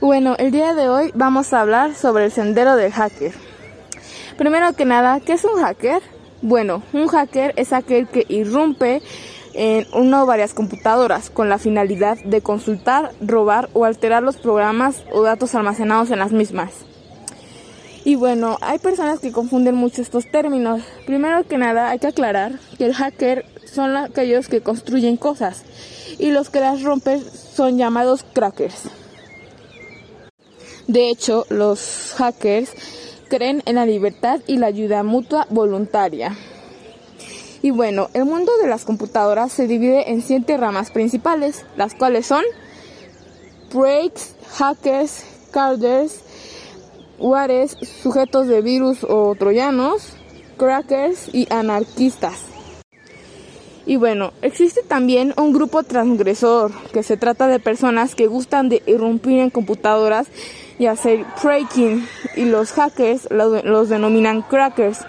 Bueno, el día de hoy vamos a hablar sobre el sendero del hacker. Primero que nada, ¿qué es un hacker? Bueno, un hacker es aquel que irrumpe en una o varias computadoras con la finalidad de consultar, robar o alterar los programas o datos almacenados en las mismas. Y bueno, hay personas que confunden mucho estos términos. Primero que nada, hay que aclarar que el hacker son aquellos que construyen cosas y los que las rompen son llamados crackers. De hecho, los hackers creen en la libertad y la ayuda mutua voluntaria. Y bueno, el mundo de las computadoras se divide en siete ramas principales, las cuales son breaks, hackers, carders, wares, sujetos de virus o troyanos, crackers y anarquistas. Y bueno, existe también un grupo transgresor, que se trata de personas que gustan de irrumpir en computadoras y hacer breaking, y los hackers los, denominan crackers,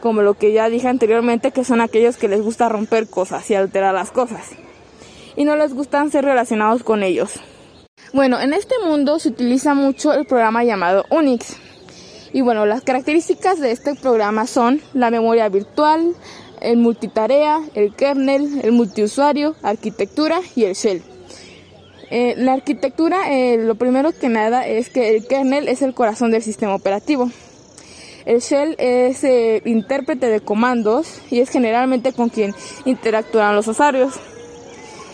como lo que ya dije anteriormente, que son aquellos que les gusta romper cosas y alterar las cosas, y no les gustan ser relacionados con ellos. Bueno, en este mundo se utiliza mucho el programa llamado Unix. Y bueno, las características de este programa son la memoria virtual, el multitarea, el kernel, el multiusuario, arquitectura y el shell. Eh, la arquitectura, eh, lo primero que nada es que el kernel es el corazón del sistema operativo. El shell es el intérprete de comandos y es generalmente con quien interactúan los usuarios.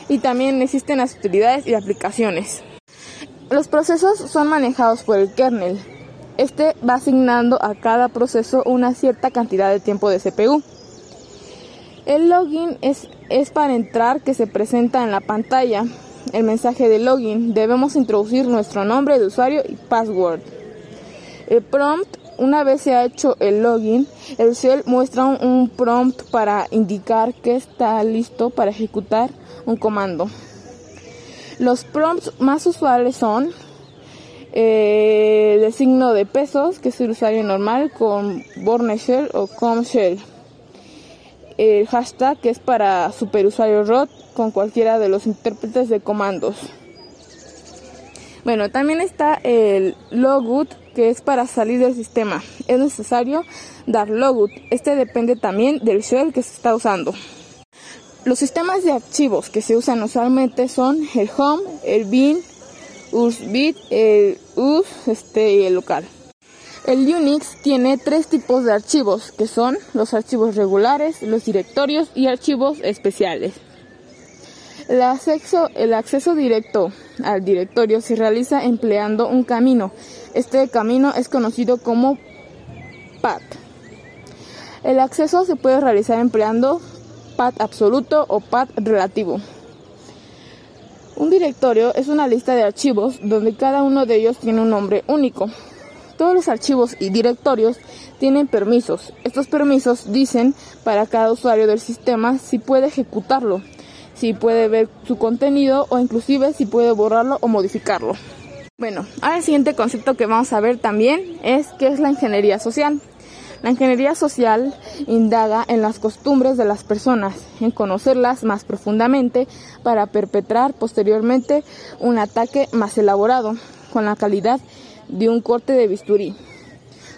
Y también existen las utilidades y aplicaciones. Los procesos son manejados por el kernel. Este va asignando a cada proceso una cierta cantidad de tiempo de CPU. El login es, es para entrar que se presenta en la pantalla. El mensaje de login debemos introducir nuestro nombre de usuario y password. El prompt, una vez se ha hecho el login, el shell muestra un, prompt para indicar que está listo para ejecutar un comando. Los prompts más usuales son eh, el signo de pesos, que es el usuario normal, con Born Shell o Com Shell el hashtag que es para superusuario ROT con cualquiera de los intérpretes de comandos. Bueno, también está el logout que es para salir del sistema. Es necesario dar logout. Este depende también del shell que se está usando. Los sistemas de archivos que se usan usualmente son el home, el bin, usbit, el us este, y el local. El Unix tiene tres tipos de archivos, que son los archivos regulares, los directorios y archivos especiales. El acceso, el acceso directo al directorio se realiza empleando un camino. Este camino es conocido como path. El acceso se puede realizar empleando path absoluto o path relativo. Un directorio es una lista de archivos donde cada uno de ellos tiene un nombre único. Todos los archivos y directorios tienen permisos. Estos permisos dicen para cada usuario del sistema si puede ejecutarlo, si puede ver su contenido o inclusive si puede borrarlo o modificarlo. Bueno, ahora el siguiente concepto que vamos a ver también es qué es la ingeniería social. La ingeniería social indaga en las costumbres de las personas, en conocerlas más profundamente para perpetrar posteriormente un ataque más elaborado, con la calidad de un corte de bisturí.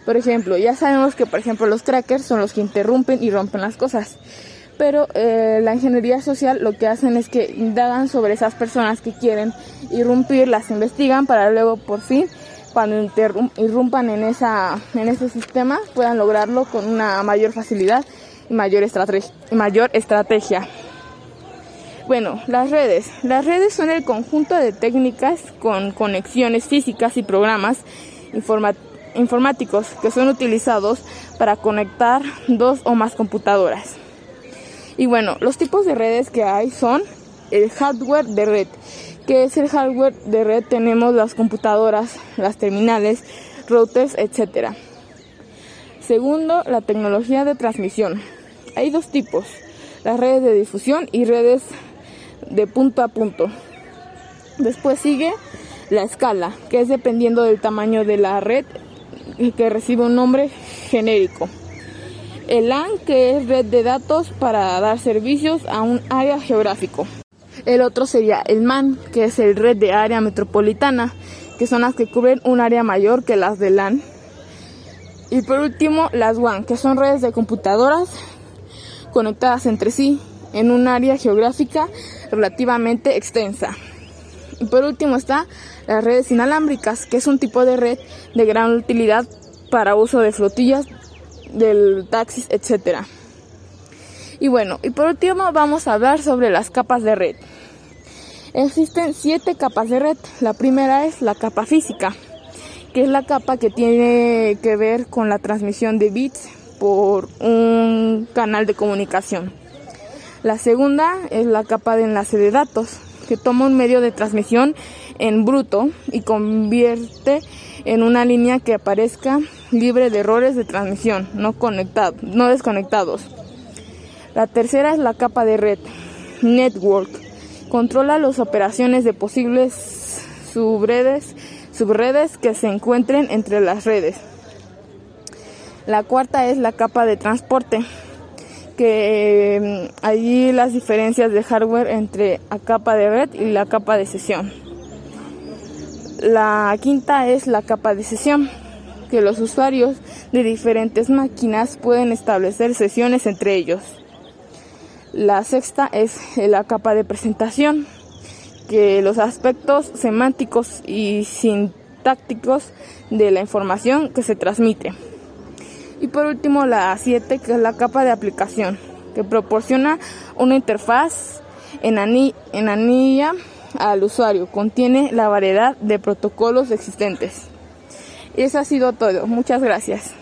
Por ejemplo, ya sabemos que por ejemplo los crackers son los que interrumpen y rompen las cosas. Pero eh, la ingeniería social lo que hacen es que indagan sobre esas personas que quieren irrumpir, las investigan para luego por fin, cuando irrumpan en, esa, en ese sistema, puedan lograrlo con una mayor facilidad mayor, y mayor estrategia. Bueno, las redes. Las redes son el conjunto de técnicas con conexiones físicas y programas informáticos que son utilizados para conectar dos o más computadoras. Y bueno, los tipos de redes que hay son el hardware de red. ¿Qué es el hardware de red? Tenemos las computadoras, las terminales, routers, etc. Segundo, la tecnología de transmisión. Hay dos tipos, las redes de difusión y redes de punto a punto. Después sigue la escala, que es dependiendo del tamaño de la red que recibe un nombre genérico. El LAN, que es red de datos para dar servicios a un área geográfico. El otro sería el MAN, que es el red de área metropolitana, que son las que cubren un área mayor que las de LAN. Y por último, las WAN, que son redes de computadoras conectadas entre sí en un área geográfica relativamente extensa. Y por último está las redes inalámbricas, que es un tipo de red de gran utilidad para uso de flotillas, del taxis, etc. Y bueno, y por último vamos a hablar sobre las capas de red. Existen siete capas de red. La primera es la capa física, que es la capa que tiene que ver con la transmisión de bits por un canal de comunicación. La segunda es la capa de enlace de datos, que toma un medio de transmisión en bruto y convierte en una línea que aparezca libre de errores de transmisión, no, conectado, no desconectados. La tercera es la capa de red, network. Controla las operaciones de posibles subredes, subredes que se encuentren entre las redes. La cuarta es la capa de transporte, que mm, allí las diferencias de hardware entre la capa de red y la capa de sesión. La quinta es la capa de sesión, que los usuarios de diferentes máquinas pueden establecer sesiones entre ellos. La sexta es la capa de presentación, que los aspectos semánticos y sintácticos de la información que se transmite. Y por último la 7 que es la capa de aplicación que proporciona una interfaz en, en anilla al usuario. Contiene la variedad de protocolos existentes. Y eso ha sido todo. Muchas gracias.